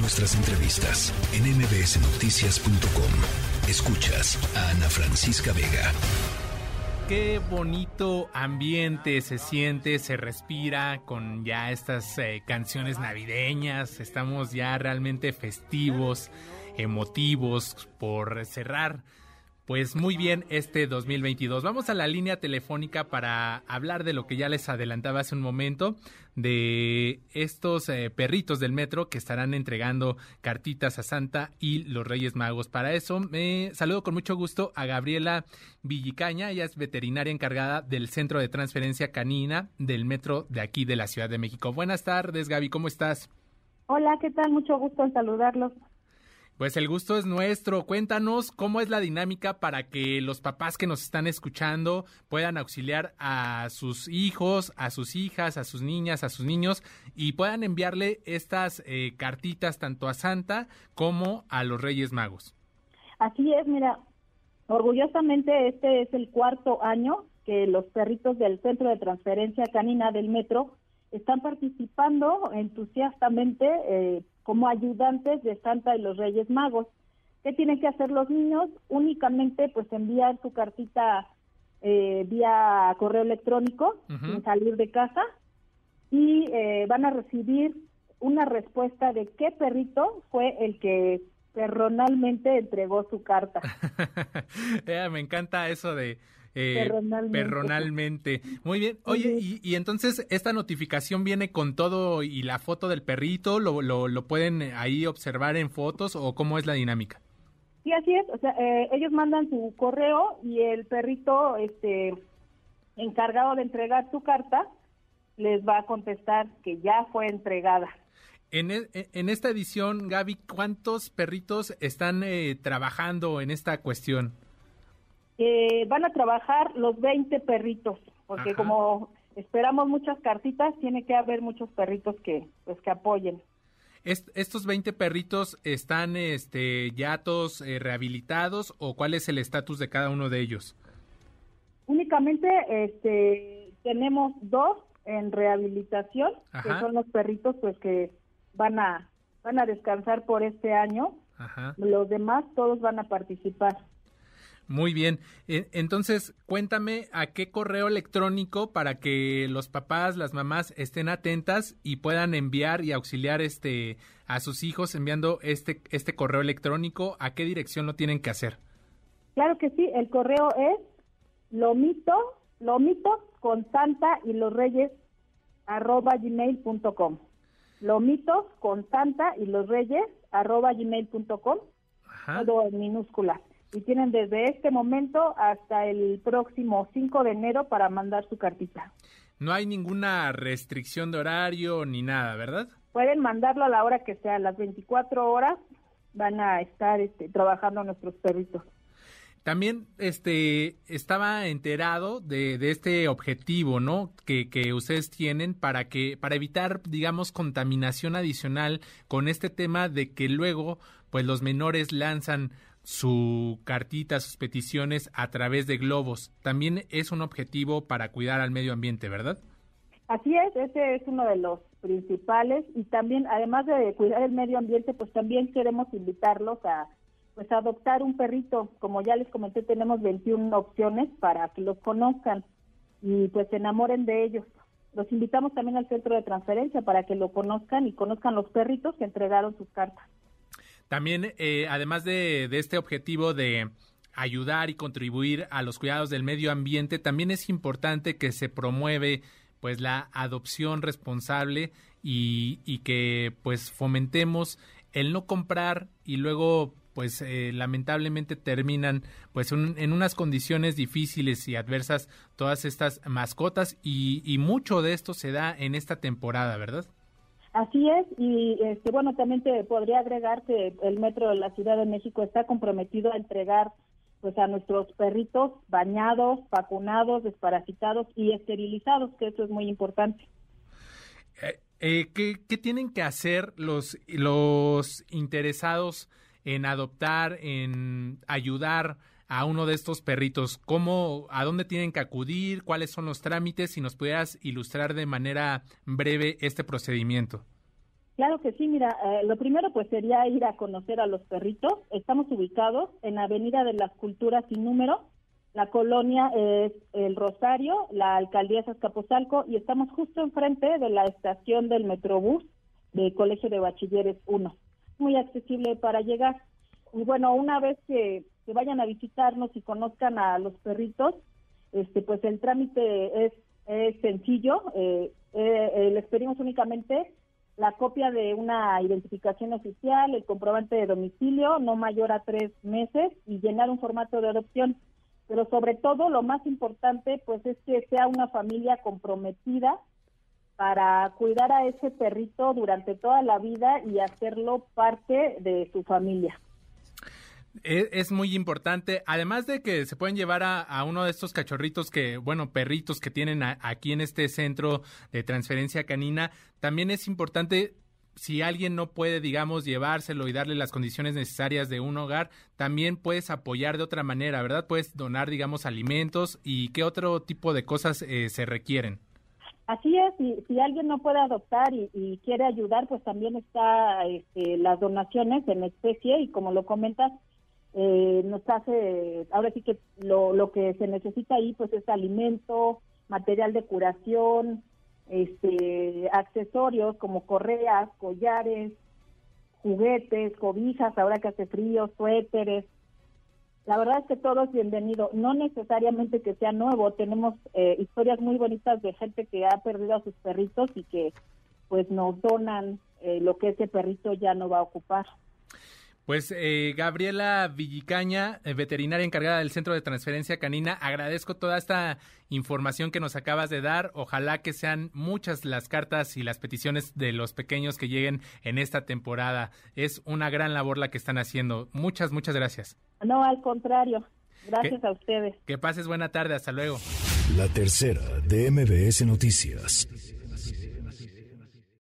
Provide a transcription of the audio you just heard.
Nuestras entrevistas en mbsnoticias.com. Escuchas a Ana Francisca Vega. Qué bonito ambiente se siente, se respira con ya estas eh, canciones navideñas. Estamos ya realmente festivos, emotivos por cerrar pues muy bien este 2022. Vamos a la línea telefónica para hablar de lo que ya les adelantaba hace un momento, de estos eh, perritos del metro que estarán entregando cartitas a Santa y los Reyes Magos. Para eso me saludo con mucho gusto a Gabriela Villicaña, ella es veterinaria encargada del Centro de Transferencia Canina del metro de aquí de la Ciudad de México. Buenas tardes, Gaby, ¿cómo estás? Hola, ¿qué tal? Mucho gusto en saludarlos. Pues el gusto es nuestro. Cuéntanos cómo es la dinámica para que los papás que nos están escuchando puedan auxiliar a sus hijos, a sus hijas, a sus niñas, a sus niños y puedan enviarle estas eh, cartitas tanto a Santa como a los Reyes Magos. Así es, mira, orgullosamente este es el cuarto año que los perritos del Centro de Transferencia Canina del Metro están participando entusiastamente eh, como ayudantes de Santa y los Reyes Magos. ¿Qué tienen que hacer los niños? Únicamente pues enviar su cartita eh, vía correo electrónico sin salir de casa y eh, van a recibir una respuesta de qué perrito fue el que personalmente entregó su carta. me encanta eso de eh, perronalmente. Muy bien. Oye, y, entonces esta notificación viene con todo y la foto del perrito, ¿lo, lo, pueden ahí observar en fotos o cómo es la dinámica? Sí, así es. O sea, eh, ellos mandan su correo y el perrito, este, encargado de entregar su carta, les va a contestar que ya fue entregada. En, e, en esta edición, Gaby, ¿cuántos perritos están eh, trabajando en esta cuestión? Eh, van a trabajar los 20 perritos, porque como esperamos muchas cartitas, tiene que haber muchos perritos que pues que apoyen. ¿Estos 20 perritos están este, ya todos eh, rehabilitados o cuál es el estatus de cada uno de ellos? Únicamente este, tenemos dos en rehabilitación, que son los perritos pues que van a van a descansar por este año. Los demás todos van a participar. Muy bien. E, entonces, cuéntame a qué correo electrónico para que los papás, las mamás estén atentas y puedan enviar y auxiliar este a sus hijos enviando este este correo electrónico, a qué dirección lo tienen que hacer. Claro que sí, el correo es lomito, lomito con santa y los reyes arroba gmail.com. Lomitos con santa y los reyes arroba gmail.com. Todo en minúsculas y tienen desde este momento hasta el próximo 5 de enero para mandar su cartita. No hay ninguna restricción de horario ni nada, ¿verdad? Pueden mandarlo a la hora que sea, a las 24 horas van a estar este, trabajando nuestros perritos. También este, estaba enterado de, de este objetivo, ¿no? Que, que, ustedes tienen para que, para evitar, digamos, contaminación adicional con este tema de que luego, pues los menores lanzan su cartita, sus peticiones a través de globos. También es un objetivo para cuidar al medio ambiente, ¿verdad? Así es, ese es uno de los principales y también, además de cuidar el medio ambiente, pues también queremos invitarlos a pues adoptar un perrito. Como ya les comenté, tenemos 21 opciones para que los conozcan y pues se enamoren de ellos. Los invitamos también al centro de transferencia para que lo conozcan y conozcan los perritos que entregaron sus cartas. También, eh, además de, este objetivo de ayudar y contribuir a los cuidados del medio ambiente, también es importante que se promueve pues la adopción responsable y, y que pues fomentemos el no comprar y luego pues eh, lamentablemente terminan pues en unas condiciones difíciles y adversas todas estas mascotas y, y mucho de esto se da en esta temporada, ¿verdad? Así es, y este, bueno, también te podría agregar que el Metro de la Ciudad de México está comprometido a entregar pues a nuestros perritos bañados, vacunados, desparasitados y esterilizados, que eso es muy importante. Eh, eh, ¿qué, ¿qué, tienen que hacer los, los interesados en adoptar, en ayudar a uno de estos perritos? ¿Cómo, a dónde tienen que acudir? ¿Cuáles son los trámites? Si nos pudieras ilustrar de manera breve este procedimiento. Claro que sí, mira, eh, lo primero pues sería ir a conocer a los perritos. Estamos ubicados en Avenida de las Culturas sin número. La colonia es El Rosario, la alcaldía es Azcapotzalco y estamos justo enfrente de la estación del Metrobús de Colegio de Bachilleres 1. Muy accesible para llegar. Y bueno, una vez que, vayan a visitarnos y conozcan a los perritos, este pues el trámite es, sencillo. Eh, eh, les pedimos únicamente la copia de una identificación oficial, el comprobante de domicilio, no mayor a tres meses, y llenar un formato de adopción. Pero sobre todo, lo más importante, pues es que sea una familia comprometida para cuidar a ese perrito durante toda la vida y hacerlo parte de su familia. Es, muy importante, además de que se pueden llevar a, uno de estos cachorritos que, bueno, perritos que tienen aquí en este centro de transferencia canina, también es importante si alguien no puede, digamos, llevárselo y darle las condiciones necesarias de un hogar, también puedes apoyar de otra manera, ¿verdad? Puedes donar, digamos, alimentos y qué otro tipo de cosas eh, se requieren. Así es, y si alguien no puede adoptar y, quiere ayudar, pues también está este, las donaciones en especie y como lo comentas, eh, nos hace, ahora sí que lo, lo que se necesita ahí pues es alimento, material de curación, este, accesorios como correas, collares, juguetes, cobijas, ahora que hace frío, suéteres. La verdad es que todo es bienvenido, no necesariamente que sea nuevo, tenemos eh, historias muy bonitas de gente que ha perdido a sus perritos y que pues nos donan eh, lo que ese perrito ya no va a ocupar. Pues eh, Gabriela Villicaña, eh, veterinaria encargada del Centro de Transferencia Canina, agradezco toda esta información que nos acabas de dar. Ojalá que sean muchas las cartas y las peticiones de los pequeños que lleguen en esta temporada. Es una gran labor la que están haciendo. Muchas, muchas gracias. No, al contrario. Gracias a ustedes. Que pases buena tarde. Hasta luego. La tercera de MBS Noticias.